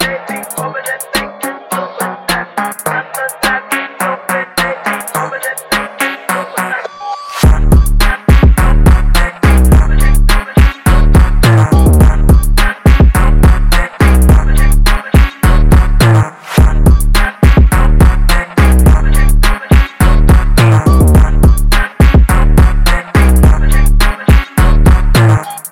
that thing, over that thing, over that.